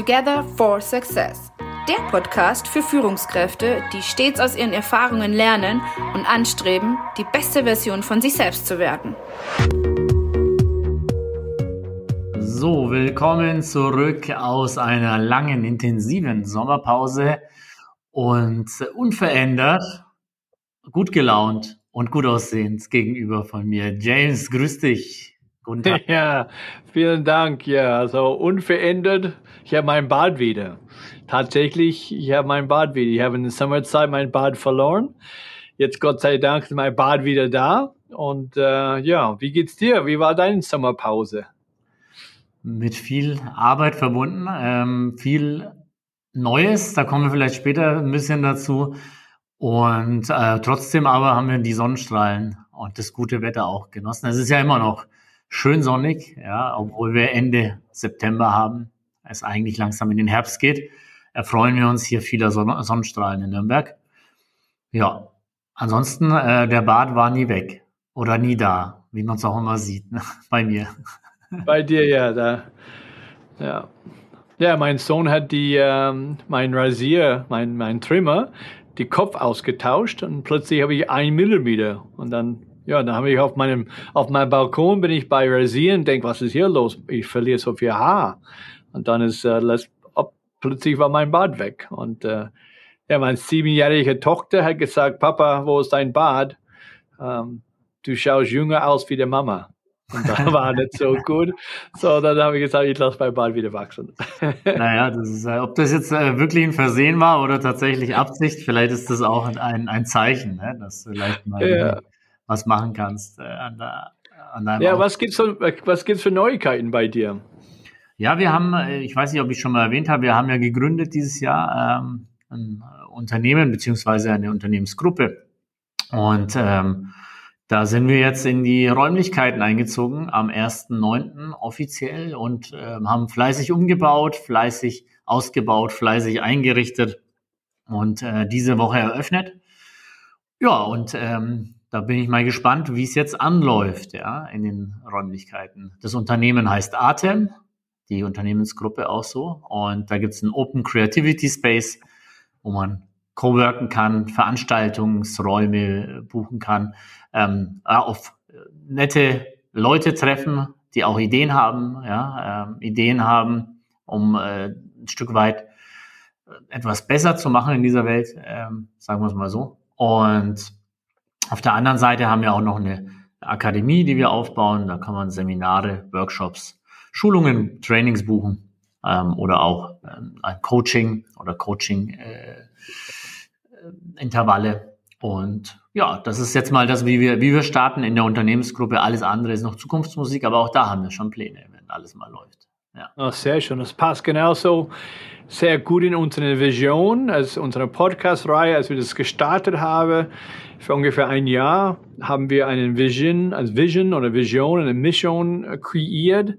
Together for Success. Der Podcast für Führungskräfte, die stets aus ihren Erfahrungen lernen und anstreben, die beste Version von sich selbst zu werden. So, willkommen zurück aus einer langen, intensiven Sommerpause und unverändert, gut gelaunt und gut aussehend gegenüber von mir. James, grüß dich. Guten Tag. Ja, vielen Dank. Ja, also unverändert. Ich habe mein Bad wieder. Tatsächlich, ich habe mein Bad wieder. Ich habe in der Sommerzeit mein Bad verloren. Jetzt Gott sei Dank ist mein Bad wieder da. Und äh, ja, wie geht's dir? Wie war deine Sommerpause? Mit viel Arbeit verbunden, ähm, viel Neues. Da kommen wir vielleicht später ein bisschen dazu. Und äh, trotzdem aber haben wir die Sonnenstrahlen und das gute Wetter auch genossen. Es ist ja immer noch schön sonnig, ja, obwohl wir Ende September haben, es eigentlich langsam in den Herbst geht, erfreuen wir uns hier vieler Son Sonnenstrahlen in Nürnberg. Ja, ansonsten, äh, der Bad war nie weg oder nie da, wie man es auch immer sieht, ne? bei mir. Bei dir, ja, da, ja. Ja, mein Sohn hat die, ähm, mein Rasier, mein, mein Trimmer, die Kopf ausgetauscht und plötzlich habe ich ein Millimeter und dann ja, dann habe ich auf meinem, auf meinem Balkon bin ich bei Rasieren, denke, was ist hier los? Ich verliere so viel Haar. Und dann ist äh, ob, plötzlich war mein Bad weg. Und äh, ja, meine siebenjährige Tochter hat gesagt, Papa, wo ist dein Bad? Ähm, du schaust jünger aus wie der Mama. Und da war nicht so gut. So, dann habe ich gesagt, ich lasse mein Bad wieder wachsen. Naja, das ist, äh, ob das jetzt äh, wirklich ein Versehen war oder tatsächlich Absicht, vielleicht ist das auch ein, ein Zeichen, ne? dass vielleicht mal ja was machen kannst äh, an, der, an deinem Ja, Auto. was gibt's für, was gibt's für Neuigkeiten bei dir? Ja, wir haben, äh, ich weiß nicht, ob ich schon mal erwähnt habe, wir haben ja gegründet dieses Jahr ähm, ein Unternehmen beziehungsweise eine Unternehmensgruppe. Und ähm, da sind wir jetzt in die Räumlichkeiten eingezogen am 1.9. offiziell und äh, haben fleißig umgebaut, fleißig ausgebaut, fleißig eingerichtet und äh, diese Woche eröffnet. Ja, und ähm, da bin ich mal gespannt, wie es jetzt anläuft, ja, in den Räumlichkeiten. Das Unternehmen heißt Atem, die Unternehmensgruppe auch so. Und da gibt es einen Open Creativity Space, wo man coworken kann, Veranstaltungsräume buchen kann, ähm, auf nette Leute treffen, die auch Ideen haben, ja, ähm, Ideen haben, um äh, ein Stück weit etwas besser zu machen in dieser Welt, ähm, sagen wir es mal so. Und auf der anderen Seite haben wir auch noch eine Akademie, die wir aufbauen. Da kann man Seminare, Workshops, Schulungen, Trainings buchen ähm, oder auch ähm, ein Coaching oder Coaching-Intervalle. Äh, und ja, das ist jetzt mal das, wie wir, wie wir starten in der Unternehmensgruppe. Alles andere ist noch Zukunftsmusik, aber auch da haben wir schon Pläne, wenn alles mal läuft. Ja. Oh, sehr schön. Das passt genauso sehr gut in unsere Vision, als unsere Podcast-Reihe, als wir das gestartet haben. Für ungefähr ein Jahr haben wir einen Vision, als Vision oder Vision, eine Mission äh, kreiert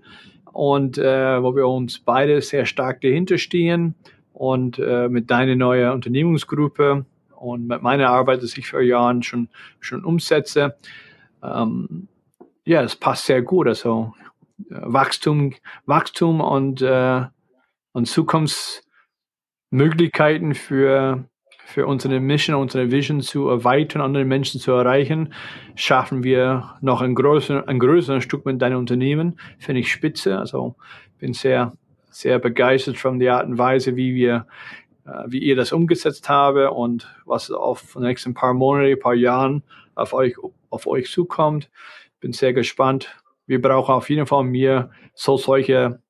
und äh, wo wir uns beide sehr stark dahinter stehen und äh, mit deiner neuen Unternehmensgruppe und mit meiner Arbeit, die ich vor Jahren schon, schon umsetze. Ähm, ja, es passt sehr gut. Also äh, Wachstum, Wachstum und äh, und Zukunftsmöglichkeiten für, für unsere Mission, unsere Vision zu erweitern, andere Menschen zu erreichen, schaffen wir noch ein, größer, ein größeres Stück mit deinem Unternehmen. Finde ich spitze. Also bin sehr, sehr begeistert von der Art und Weise, wie wir äh, wie ihr das umgesetzt habe und was auf die nächsten paar Monate, paar Jahren auf euch, auf euch zukommt. Bin sehr gespannt. Wir brauchen auf jeden Fall mehr so solche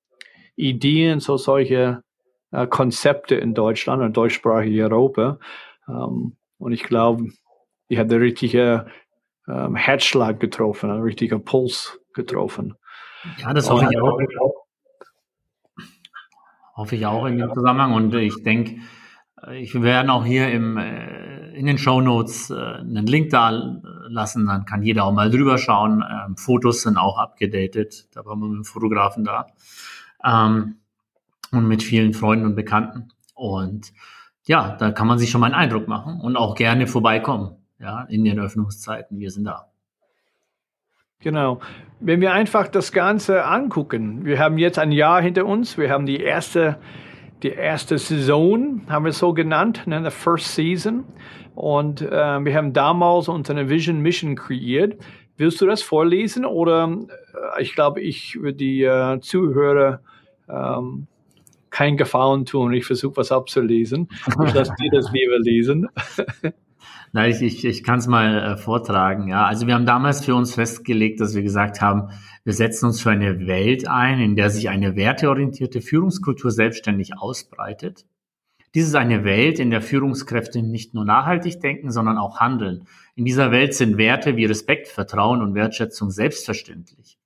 Ideen, so solche äh, Konzepte in Deutschland und deutschsprachige Europa. Ähm, und ich glaube, ich habe den richtigen ähm, Herzschlag getroffen, einen richtigen Puls getroffen. Ja, das hoffe ich auch. Hoffe ich auch in dem Zusammenhang. Und ich denke, ich werde auch hier im, äh, in den Show Notes äh, einen Link da lassen, dann kann jeder auch mal drüber schauen. Ähm, Fotos sind auch abgedatet, da waren wir mit dem Fotografen da ähm, und mit vielen Freunden und Bekannten. Und ja, da kann man sich schon mal einen Eindruck machen und auch gerne vorbeikommen, ja, in den Öffnungszeiten. Wir sind da. Genau. Wenn wir einfach das Ganze angucken, wir haben jetzt ein Jahr hinter uns, wir haben die erste die erste Saison, haben wir es so genannt, ne, the first season. Und äh, wir haben damals unsere Vision Mission kreiert. Willst du das vorlesen oder äh, ich glaube, ich würde die äh, Zuhörer ähm, keinen Gefallen tun. Ich versuche was abzulesen. Ich lasse dir das lieber lesen. Na, ich, ich, ich kann es mal äh, vortragen. Ja, also wir haben damals für uns festgelegt, dass wir gesagt haben, wir setzen uns für eine Welt ein, in der sich eine werteorientierte Führungskultur selbstständig ausbreitet. Dies ist eine Welt, in der Führungskräfte nicht nur nachhaltig denken, sondern auch handeln. In dieser Welt sind Werte wie Respekt, Vertrauen und Wertschätzung selbstverständlich.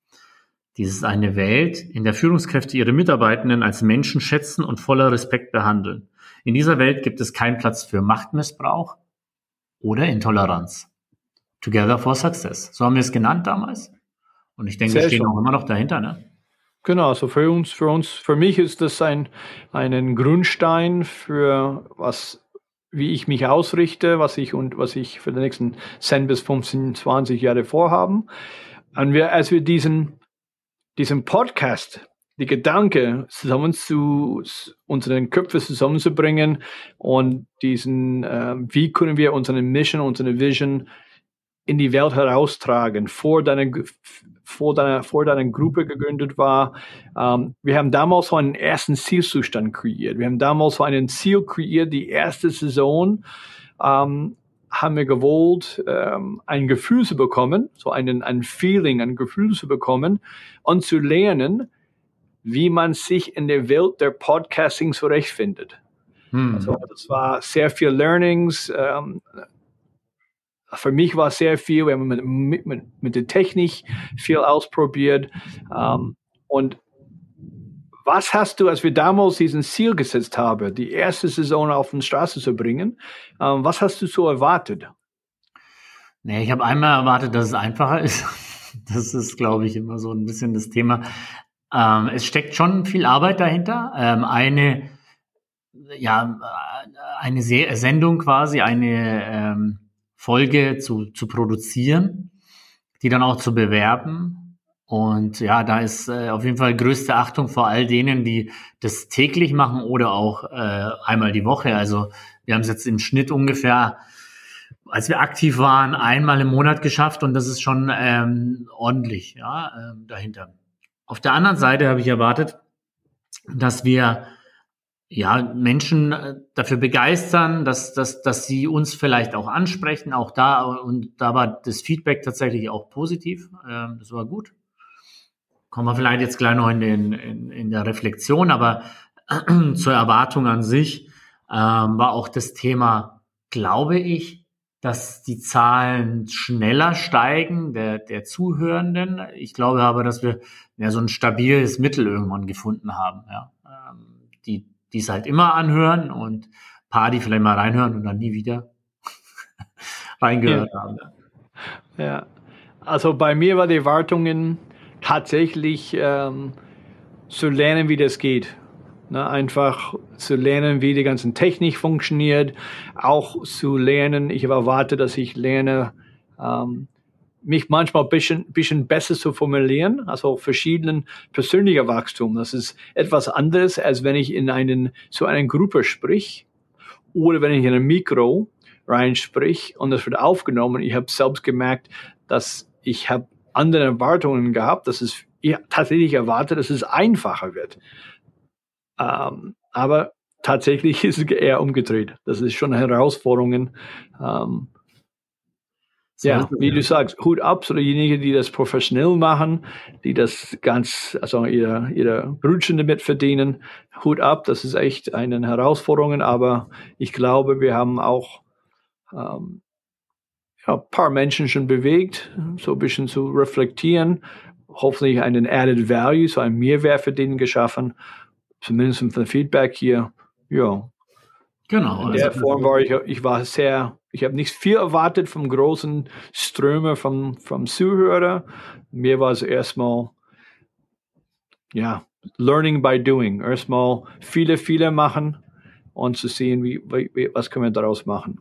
Dies ist eine Welt, in der Führungskräfte ihre Mitarbeitenden als Menschen schätzen und voller Respekt behandeln. In dieser Welt gibt es keinen Platz für Machtmissbrauch oder Intoleranz. Together for Success. So haben wir es genannt damals. Und ich denke, Sehr wir stehen schön. auch immer noch dahinter, ne? Genau, also für uns, für uns, für mich ist das ein, einen Grundstein für was, wie ich mich ausrichte, was ich und was ich für die nächsten 10 bis 15, 20 Jahre vorhaben. Und wir, als wir diesen, diesen Podcast, die Gedanke zusammen zu unseren Köpfen zusammenzubringen und diesen, äh, wie können wir unsere Mission, unsere Vision in die Welt heraustragen, vor deiner, vor deiner, vor deiner Gruppe gegründet war. Ähm, wir haben damals so einen ersten Zielzustand kreiert. Wir haben damals so einen Ziel kreiert, die erste Saison, ähm, haben wir gewollt, ähm, ein Gefühl zu bekommen, so einen, ein Feeling, ein Gefühl zu bekommen und zu lernen, wie man sich in der Welt der Podcasting zurechtfindet. Hm. Also das war sehr viel Learnings, ähm, für mich war sehr viel, wir haben mit, mit, mit der Technik viel ausprobiert. Ähm, und was hast du, als wir damals diesen Ziel gesetzt haben, die erste Saison auf die Straße zu bringen, ähm, was hast du so erwartet? Nee, ich habe einmal erwartet, dass es einfacher ist. Das ist, glaube ich, immer so ein bisschen das Thema. Ähm, es steckt schon viel Arbeit dahinter. Ähm, eine, ja, eine Sendung quasi, eine ähm, Folge zu, zu produzieren, die dann auch zu bewerben. Und ja, da ist äh, auf jeden Fall größte Achtung vor all denen, die das täglich machen oder auch äh, einmal die Woche. Also wir haben es jetzt im Schnitt ungefähr, als wir aktiv waren, einmal im Monat geschafft und das ist schon ähm, ordentlich ja, äh, dahinter. Auf der anderen Seite habe ich erwartet, dass wir ja, Menschen äh, dafür begeistern, dass, dass, dass sie uns vielleicht auch ansprechen, auch da, und da war das Feedback tatsächlich auch positiv, ähm, das war gut. Kommen wir vielleicht jetzt gleich noch in, den, in, in der Reflexion, aber zur Erwartung an sich ähm, war auch das Thema, glaube ich, dass die Zahlen schneller steigen der, der Zuhörenden. Ich glaube aber, dass wir ja, so ein stabiles Mittel irgendwann gefunden haben. Ja. Ähm, die, die es halt immer anhören und paar, die vielleicht mal reinhören und dann nie wieder reingehört ja. haben. Ja, also bei mir war die Erwartungen tatsächlich ähm, zu lernen, wie das geht. Ne, einfach zu lernen, wie die ganze Technik funktioniert, auch zu lernen. Ich habe erwartet, dass ich lerne, ähm, mich manchmal ein bisschen, bisschen besser zu formulieren, also verschiedenen persönlicher Wachstum. Das ist etwas anderes, als wenn ich in einen, zu einer Gruppe sprich oder wenn ich in ein Mikro reinsprich und das wird aufgenommen. Ich habe selbst gemerkt, dass ich habe andere Erwartungen gehabt, dass es ich tatsächlich erwartet, dass es einfacher wird. Ähm, aber tatsächlich ist es eher umgedreht. Das ist schon Herausforderungen. Ähm, ja, wie du sagst, Hut ab für diejenigen, die das professionell machen, die das ganz, also ihre, ihre Brötchen damit verdienen. Hut ab, das ist echt eine Herausforderung, aber ich glaube, wir haben auch ähm, ja, ein paar Menschen schon bewegt, so ein bisschen zu reflektieren, hoffentlich einen Added Value, so einen Mehrwert für denen geschaffen, zumindest vom Feedback hier, ja. Genau. In der also, Form war ich, ich war sehr ich habe nicht viel erwartet vom großen Ströme vom, vom Zuhörer. Mir war es erstmal, ja, learning by doing. Erstmal viele, viele machen und zu sehen, wie, wie, was können wir daraus machen.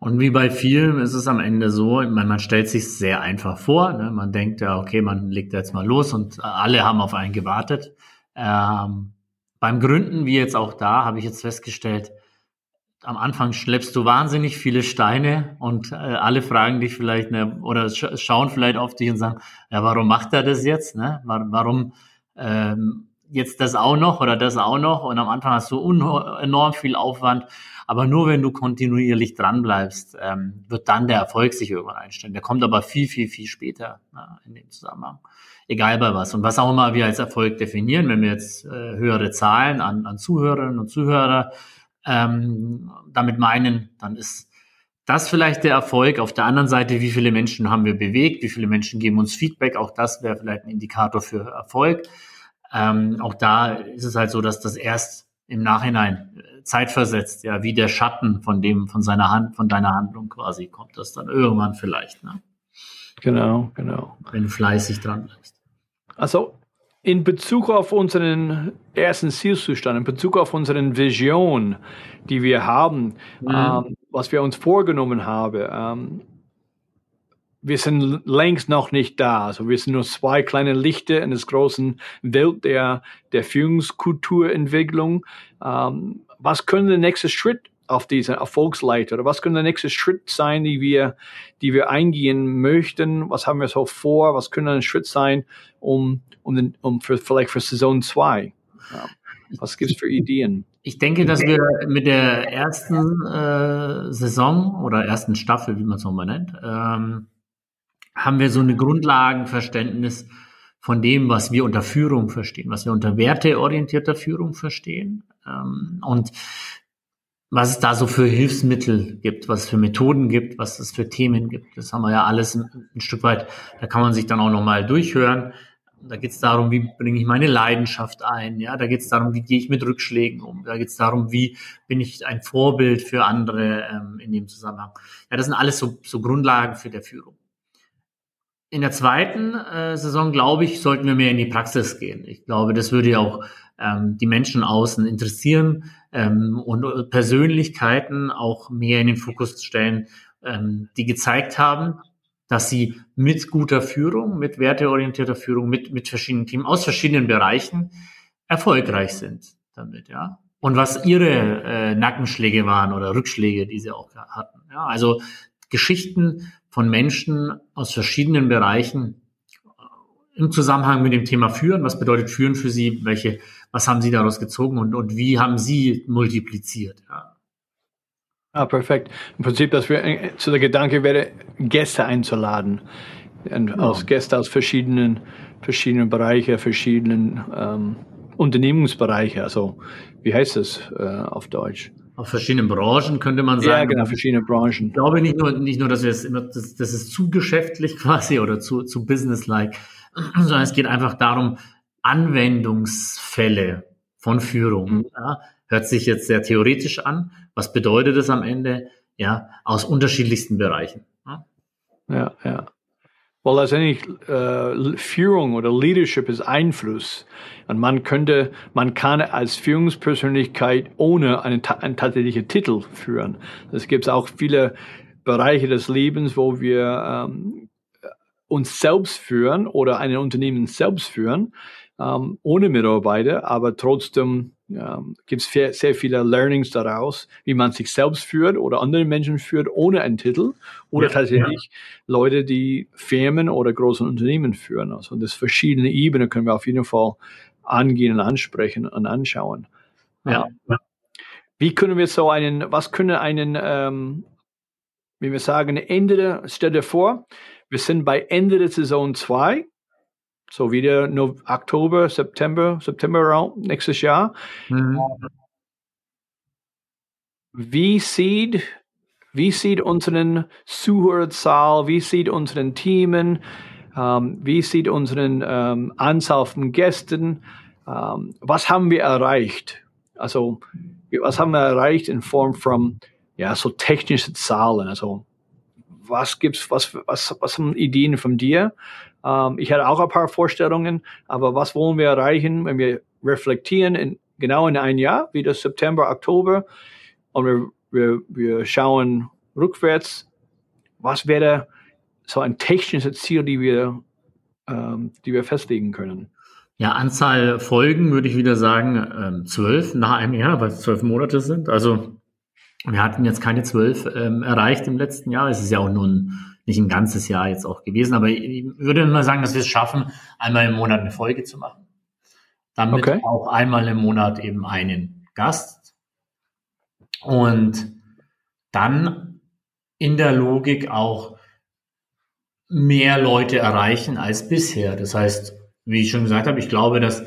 Und wie bei vielen ist es am Ende so, man, man stellt sich sehr einfach vor. Ne? Man denkt ja, okay, man legt jetzt mal los und alle haben auf einen gewartet. Ähm, beim Gründen, wie jetzt auch da, habe ich jetzt festgestellt, am Anfang schleppst du wahnsinnig viele Steine und äh, alle fragen dich vielleicht ne, oder sch schauen vielleicht auf dich und sagen, ja, warum macht er das jetzt? Ne? Warum ähm, jetzt das auch noch oder das auch noch? Und am Anfang hast du enorm viel Aufwand, aber nur wenn du kontinuierlich dranbleibst, ähm, wird dann der Erfolg sich irgendwann einstellen. Der kommt aber viel, viel, viel später ne, in dem Zusammenhang. Egal bei was. Und was auch immer wir als Erfolg definieren, wenn wir jetzt äh, höhere Zahlen an, an Zuhörerinnen und Zuhörer ähm, damit meinen, dann ist das vielleicht der Erfolg. Auf der anderen Seite, wie viele Menschen haben wir bewegt, wie viele Menschen geben uns Feedback, auch das wäre vielleicht ein Indikator für Erfolg. Ähm, auch da ist es halt so, dass das erst im Nachhinein äh, zeitversetzt, ja, wie der Schatten von dem, von seiner Hand, von deiner Handlung quasi kommt das dann irgendwann vielleicht. Ne? Genau, genau. Wenn du fleißig dran bleibst. Also in Bezug auf unseren ersten Zielzustand, in Bezug auf unsere Vision, die wir haben, mhm. ähm, was wir uns vorgenommen haben, ähm, wir sind längst noch nicht da. Also wir sind nur zwei kleine Lichter in der großen Welt der, der Führungskulturentwicklung. Ähm, was könnte der nächste Schritt auf diese Erfolgsleiter? Oder was könnte der nächste Schritt sein, die wir, die wir eingehen möchten? Was haben wir so vor? Was könnte ein Schritt sein, um, um, den, um für, vielleicht für Saison 2? Was gibt es für Ideen? Ich denke, dass wir mit der ersten äh, Saison oder ersten Staffel, wie man es nochmal nennt, ähm, haben wir so eine Grundlagenverständnis von dem, was wir unter Führung verstehen, was wir unter werteorientierter Führung verstehen. Ähm, und was es da so für Hilfsmittel gibt, was es für Methoden gibt, was es für Themen gibt. Das haben wir ja alles ein, ein Stück weit, da kann man sich dann auch nochmal durchhören. Da geht es darum, wie bringe ich meine Leidenschaft ein. Ja, da geht es darum, wie gehe ich mit Rückschlägen um. Da geht es darum, wie bin ich ein Vorbild für andere ähm, in dem Zusammenhang. Ja, das sind alles so, so Grundlagen für der Führung. In der zweiten äh, Saison, glaube ich, sollten wir mehr in die Praxis gehen. Ich glaube, das würde ja auch ähm, die Menschen außen interessieren ähm, und Persönlichkeiten auch mehr in den Fokus stellen, ähm, die gezeigt haben, dass sie mit guter Führung, mit werteorientierter Führung, mit, mit verschiedenen Teams aus verschiedenen Bereichen erfolgreich sind damit, ja. Und was ihre äh, Nackenschläge waren oder Rückschläge, die sie auch hatten. Ja, also Geschichten von Menschen aus verschiedenen Bereichen im Zusammenhang mit dem Thema Führen. Was bedeutet Führen für Sie? Welche, was haben Sie daraus gezogen und, und wie haben Sie multipliziert? Ja. Ah, perfekt. Im Prinzip, dass wir äh, zu der Gedanke wäre, Gäste einzuladen. Und ja. Aus Gäste aus verschiedenen, verschiedenen Bereichen, verschiedenen ähm, Unternehmungsbereiche. Also, wie heißt das äh, auf Deutsch? Auf verschiedenen Branchen könnte man sagen. Ja, genau, verschiedene Branchen. Ich glaube nicht nur, nicht nur, dass wir es immer, das, das ist zu geschäftlich quasi oder zu, zu businesslike, sondern es geht einfach darum, Anwendungsfälle von Führung. Mhm. Ja, hört sich jetzt sehr theoretisch an. Was bedeutet es am Ende? Ja, aus unterschiedlichsten Bereichen. Ja, ja. ja. Weil letztendlich äh, Führung oder Leadership ist Einfluss. Und man könnte, man kann als Führungspersönlichkeit ohne einen, einen tatsächlichen Titel führen. Es gibt auch viele Bereiche des Lebens, wo wir ähm, uns selbst führen oder ein Unternehmen selbst führen, ähm, ohne Mitarbeiter, aber trotzdem ähm, gibt es sehr viele Learnings daraus, wie man sich selbst führt oder andere Menschen führt ohne einen Titel oder ja, tatsächlich ja. Leute, die Firmen oder große Unternehmen führen. Also das verschiedene Ebenen können wir auf jeden Fall angehen und ansprechen und anschauen. Ja. Ähm, wie können wir so einen, was können einen, ähm, wie wir sagen, Ende, stell dir vor, wir sind bei Ende der Saison 2, so wieder no Oktober, September, September nächstes Jahr. Mhm. Wie sieht, wie sieht unseren Zuhörerzahl, wie sieht unseren Teamen, ähm, wie sieht unseren ähm, Anzahl von Gästen, ähm, was haben wir erreicht? Also, was haben wir erreicht in Form von, ja, so technische Zahlen, also was gibt's, was, was, was sind Ideen von dir? Ähm, ich hatte auch ein paar Vorstellungen, aber was wollen wir erreichen, wenn wir reflektieren in, genau in ein Jahr, wie das September, Oktober, und wir, wir, wir schauen rückwärts, was wäre so ein technisches Ziel, die wir, ähm, die wir festlegen können? Ja, Anzahl Folgen würde ich wieder sagen ähm, zwölf nach einem Jahr, weil es zwölf Monate sind. Also wir hatten jetzt keine zwölf ähm, erreicht im letzten Jahr. Es ist ja auch nur ein, nicht ein ganzes Jahr jetzt auch gewesen, aber ich würde mal sagen, dass wir es schaffen, einmal im Monat eine Folge zu machen. Damit okay. auch einmal im Monat eben einen Gast. Und dann in der Logik auch mehr Leute erreichen als bisher. Das heißt, wie ich schon gesagt habe, ich glaube, dass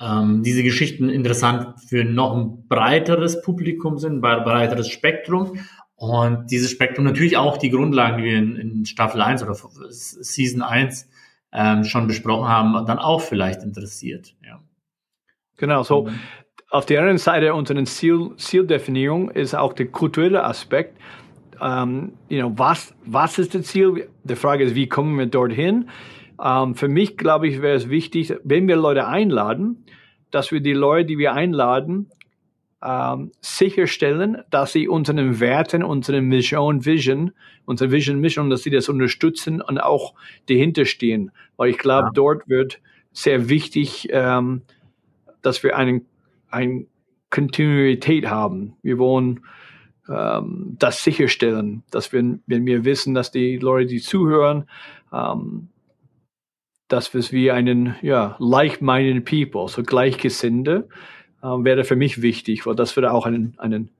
ähm, diese Geschichten interessant für noch ein breiteres Publikum sind, ein breiteres Spektrum. Und dieses Spektrum natürlich auch die Grundlagen, die wir in, in Staffel 1 oder Season 1 ähm, schon besprochen haben, dann auch vielleicht interessiert. Ja. Genau, so auf der anderen Seite unserer Ziel, Zieldefinierung ist auch der kulturelle Aspekt. Ähm, you know, was, was ist das Ziel? Die Frage ist, wie kommen wir dorthin? Ähm, für mich, glaube ich, wäre es wichtig, wenn wir Leute einladen, dass wir die Leute, die wir einladen, ähm, sicherstellen, dass sie unseren Werten, unseren Mission, Vision, unsere Vision, Mission, dass sie das unterstützen und auch dahinter stehen. Weil ich glaube, ja. dort wird sehr wichtig, um, dass wir eine Kontinuität haben. Wir wollen ähm, das sicherstellen, dass wir, wenn wir wissen, dass die Leute, die zuhören, ähm, dass wir es wie einen, ja, like-minded people, so Gleichgesinnte, wäre für mich wichtig, weil das würde auch einen, einen,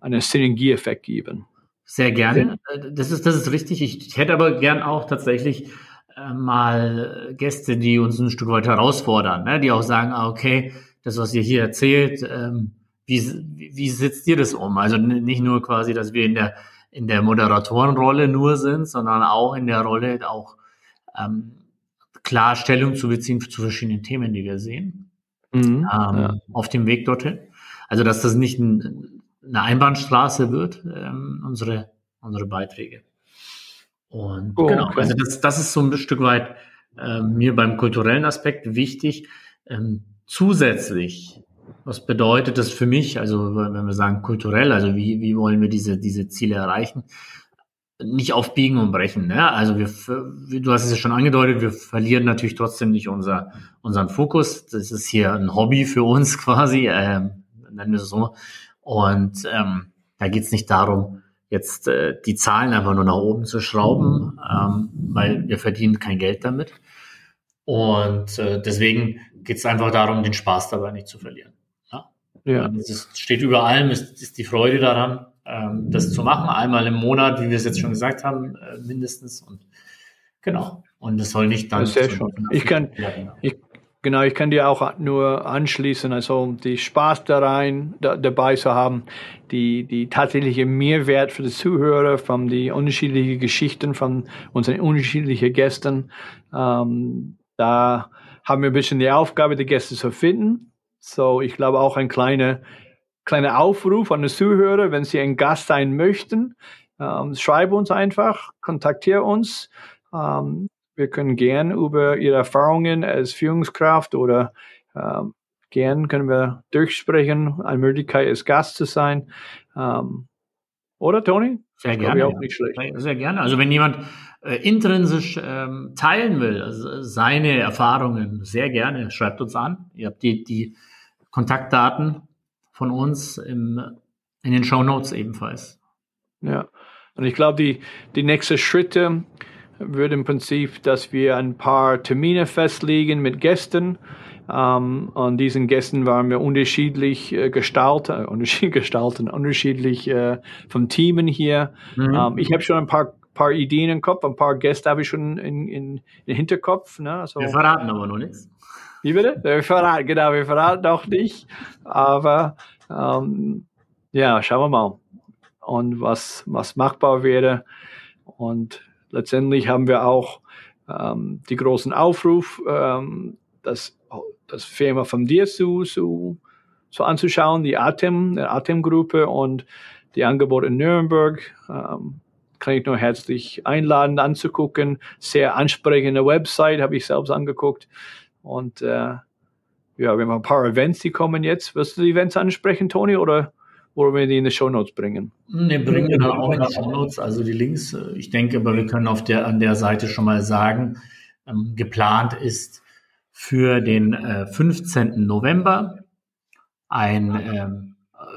einen Synergieeffekt geben. Sehr gerne. Das ist, das ist richtig. Ich hätte aber gern auch tatsächlich äh, mal Gäste, die uns ein Stück weit herausfordern, ne? die auch sagen, ah, okay, das, was ihr hier erzählt, ähm, wie, wie setzt ihr das um? Also nicht nur quasi, dass wir in der, in der Moderatorenrolle nur sind, sondern auch in der Rolle auch ähm, klar Stellung zu beziehen zu verschiedenen Themen, die wir sehen, mhm, ähm, ja. auf dem Weg dorthin. Also dass das nicht ein, eine Einbahnstraße wird, ähm, unsere, unsere Beiträge. Und oh, genau, okay. also das, das ist so ein Stück weit äh, mir beim kulturellen Aspekt wichtig. Ähm, zusätzlich, was bedeutet das für mich, also wenn wir sagen kulturell, also wie, wie wollen wir diese, diese Ziele erreichen? Nicht aufbiegen und brechen. Ne? Also wir, du hast es ja schon angedeutet, wir verlieren natürlich trotzdem nicht unser, unseren Fokus. Das ist hier ein Hobby für uns quasi, ähm, nennen wir es so. Und ähm, da geht es nicht darum, jetzt äh, die Zahlen einfach nur nach oben zu schrauben, ähm, weil wir verdienen kein Geld damit. Und äh, deswegen geht es einfach darum, den Spaß dabei nicht zu verlieren. Ja. ja. Es steht über allem, ist, ist die Freude daran, ähm, das zu machen, einmal im Monat, wie wir es jetzt schon gesagt haben, äh, mindestens. Und genau. Und es soll nicht dann. Sehr schön. Ich kann, ich, genau, ich kann dir auch nur anschließen, also die Spaß da rein, da, dabei zu haben, die, die tatsächliche Mehrwert für die Zuhörer, von die unterschiedlichen Geschichten von unseren unterschiedlichen Gästen. Ähm, da haben wir ein bisschen die Aufgabe, die Gäste zu finden. So, ich glaube auch ein kleiner kleiner Aufruf an die Zuhörer, wenn sie ein Gast sein möchten, ähm, schreibe uns einfach, kontaktiere uns. Ähm, wir können gern über Ihre Erfahrungen als Führungskraft oder ähm, gern können wir durchsprechen, eine Möglichkeit als Gast zu sein. Ähm, oder Toni? Sehr gerne. Auch nicht schlecht. Sehr gerne. Also wenn jemand äh, intrinsisch ähm, teilen will, also seine Erfahrungen, sehr gerne, schreibt uns an. Ihr habt die, die Kontaktdaten von uns im, in den Show Notes ebenfalls. Ja, und ich glaube, die, die nächsten Schritte würde im Prinzip, dass wir ein paar Termine festlegen mit Gästen. Um, und diesen Gästen waren wir unterschiedlich äh, gestaltet, unterschiedlich gestalten, unterschiedlich äh, vom Teamen hier. Mhm. Um, ich habe schon ein paar paar Ideen im Kopf, ein paar Gäste habe ich schon in, in, in Hinterkopf. Ne? Also, wir verraten aber noch nichts. Wie bitte? Wir verraten, genau, wir verraten noch nicht. Aber ähm, ja, schauen wir mal. Und was, was machbar wäre. Und letztendlich haben wir auch ähm, die großen Aufruf, ähm, das, das Firma von dir zu, zu, zu anzuschauen, die Atem, die Atem-Gruppe und die Angebote in Nürnberg. Ähm, kann ich nur herzlich einladen, anzugucken. Sehr ansprechende Website, habe ich selbst angeguckt. Und äh, ja, wir haben ein paar Events, die kommen jetzt. Wirst du die Events ansprechen, Toni, oder wollen wir die in die Show Notes bringen? Ne, bringen wir auch in die Show Notes, also die Links. Ich denke, aber wir können auf der, an der Seite schon mal sagen, ähm, geplant ist für den äh, 15. November ein ähm,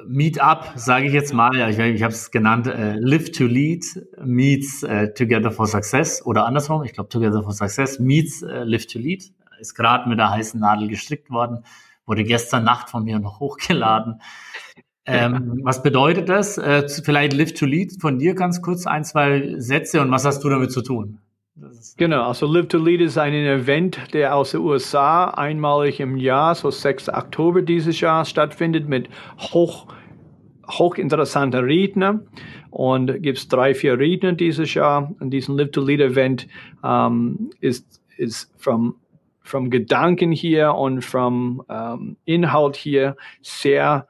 Meetup, sage ich jetzt mal, ich, ich habe es genannt, äh, Live to Lead meets äh, Together for Success oder andersrum, ich glaube Together for Success meets äh, Live to Lead, ist gerade mit der heißen Nadel gestrickt worden, wurde gestern Nacht von mir noch hochgeladen. Ähm, was bedeutet das? Äh, vielleicht Live to Lead von dir ganz kurz ein, zwei Sätze und was hast du damit zu tun? Genau, also Live to Lead ist ein Event, der aus den USA einmalig im Jahr, so 6. Oktober dieses Jahr stattfindet mit hoch, hochinteressanten Rednern. Und gibt es drei, vier Redner dieses Jahr. Und diesen Live to Lead Event ähm, ist, ist vom, vom Gedanken hier und vom ähm, Inhalt hier sehr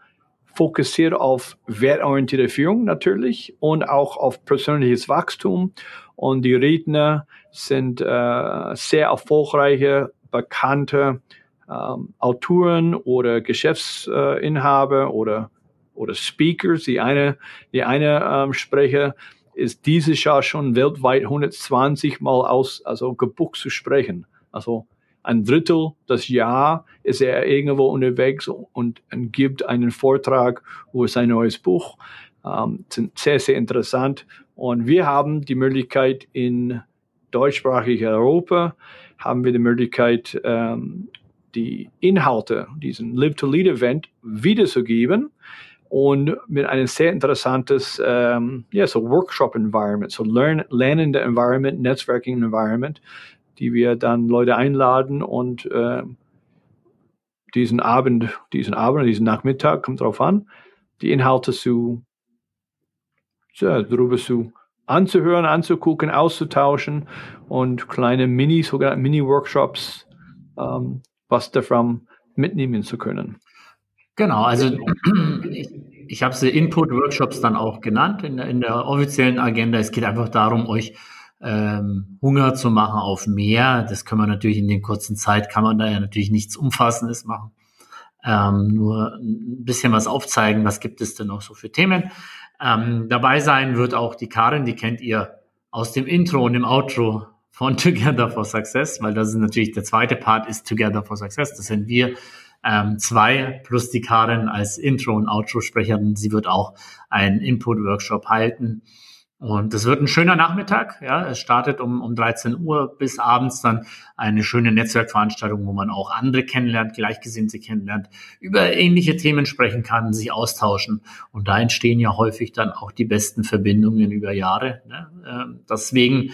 fokussiert auf wertorientierte Führung natürlich und auch auf persönliches Wachstum. Und die Redner sind äh, sehr erfolgreiche, bekannte ähm, Autoren oder Geschäftsinhaber oder, oder Speakers. Die eine, die eine ähm, Sprecher ist dieses Jahr schon weltweit 120 Mal aus, also gebucht zu sprechen. Also ein Drittel des Jahr ist er irgendwo unterwegs und, und gibt einen Vortrag über sein neues Buch. Ähm, sehr, sehr interessant. Und wir haben die Möglichkeit in deutschsprachigen Europa, haben wir die Möglichkeit, ähm, die Inhalte, diesen Live-to-Lead-Event wiederzugeben und mit einem sehr interessantes ähm, ja, so Workshop-Environment, so lern lernende Environment, Netzwerking-Environment, die wir dann Leute einladen und äh, diesen Abend, diesen Abend, diesen Nachmittag, kommt drauf an, die Inhalte zu, ja, darüber zu anzuhören, anzugucken, auszutauschen und kleine Mini, sogenannte Mini-Workshops, ähm, was davon mitnehmen zu können. Genau, also ich, ich habe sie Input-Workshops dann auch genannt in, in der offiziellen Agenda. Es geht einfach darum, euch ähm, Hunger zu machen auf mehr. Das kann man natürlich in den kurzen Zeit, kann man da ja natürlich nichts Umfassendes machen. Ähm, nur ein bisschen was aufzeigen, was gibt es denn noch so für Themen. Ähm, dabei sein wird auch die Karin, die kennt ihr aus dem Intro und dem Outro von Together for Success, weil das ist natürlich der zweite Part ist Together for Success. Das sind wir ähm, zwei plus die Karin als Intro- und Outro-Sprecherin. Sie wird auch einen Input-Workshop halten. Und es wird ein schöner Nachmittag. Ja, es startet um, um 13 Uhr bis abends dann eine schöne Netzwerkveranstaltung, wo man auch andere kennenlernt, Gleichgesinnte kennenlernt, über ähnliche Themen sprechen kann, sich austauschen. Und da entstehen ja häufig dann auch die besten Verbindungen über Jahre. Ne? Äh, deswegen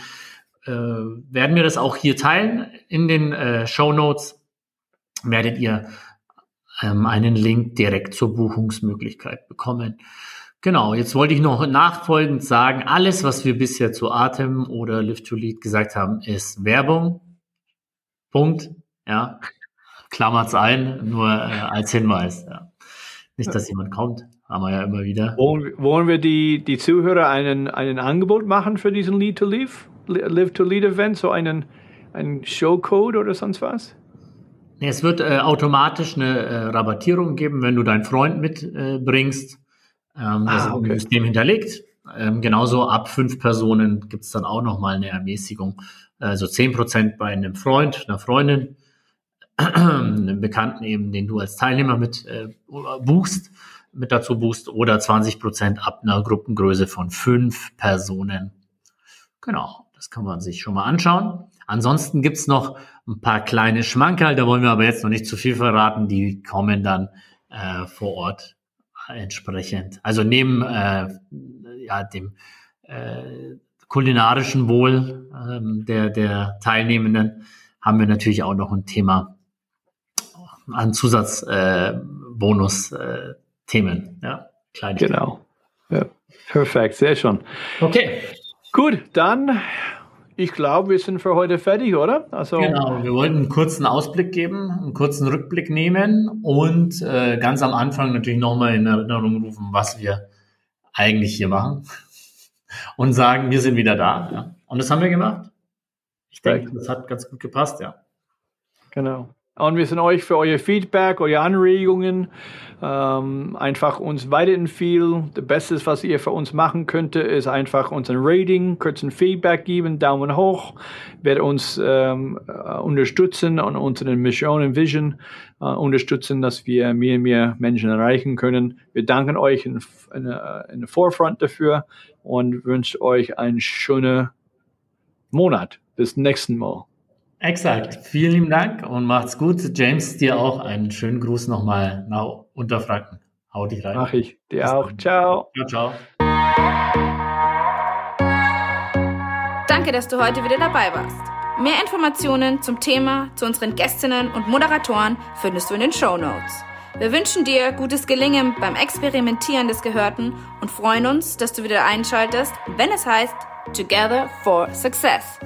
äh, werden wir das auch hier teilen in den äh, Show Notes. Werdet ihr ähm, einen Link direkt zur Buchungsmöglichkeit bekommen. Genau, jetzt wollte ich noch nachfolgend sagen, alles, was wir bisher zu Atem oder Live to Lead gesagt haben, ist Werbung. Punkt. Ja, klammert's ein, nur äh, als Hinweis. Ja. Nicht, dass jemand kommt, haben wir ja immer wieder. Wollen, wollen wir die, die Zuhörer einen, einen Angebot machen für diesen Lead to Live, Live to Lead Event, so einen, einen Showcode oder sonst was? Es wird äh, automatisch eine äh, Rabattierung geben, wenn du deinen Freund mitbringst. Äh, ähm, das ah, okay. ist im System hinterlegt. Ähm, genauso ab fünf Personen gibt es dann auch nochmal eine Ermäßigung. Also zehn Prozent bei einem Freund, einer Freundin, einem Bekannten eben, den du als Teilnehmer mit äh, buchst, mit dazu buchst, oder 20 Prozent ab einer Gruppengröße von fünf Personen. Genau, das kann man sich schon mal anschauen. Ansonsten gibt's noch ein paar kleine Schmankerl, da wollen wir aber jetzt noch nicht zu viel verraten, die kommen dann äh, vor Ort entsprechend. Also neben äh, ja, dem äh, kulinarischen Wohl ähm, der, der Teilnehmenden haben wir natürlich auch noch ein Thema an Zusatzbonus-Themen. Äh, ja, kleine genau. Ja, perfekt, sehr schön. Okay. Gut, dann ich glaube, wir sind für heute fertig, oder? Also genau, wir wollten einen kurzen Ausblick geben, einen kurzen Rückblick nehmen und äh, ganz am Anfang natürlich nochmal in Erinnerung rufen, was wir eigentlich hier machen und sagen, wir sind wieder da. Ja. Und das haben wir gemacht. Ich denke, das hat ganz gut gepasst, ja. Genau. Und wir sind euch für euer Feedback, eure Anregungen, ähm, einfach uns weiterempfehlen. Das Beste, was ihr für uns machen könnt, ist einfach uns ein Rating, kurz Feedback geben, Daumen hoch, wird uns ähm, äh, unterstützen und unsere Mission und Vision äh, unterstützen, dass wir mehr und mehr Menschen erreichen können. Wir danken euch in, in, in der Vorfront dafür und wünschen euch einen schönen Monat. Bis nächsten Mal. Exakt. Vielen lieben Dank und macht's gut. James, dir auch einen schönen Gruß nochmal nach Unterfranken. Hau dich rein. Mach ich. Dir Bis auch. Dann. Ciao. Ciao, ciao. Danke, dass du heute wieder dabei warst. Mehr Informationen zum Thema, zu unseren Gästinnen und Moderatoren findest du in den Show Notes. Wir wünschen dir gutes Gelingen beim Experimentieren des Gehörten und freuen uns, dass du wieder einschaltest, wenn es heißt Together for Success.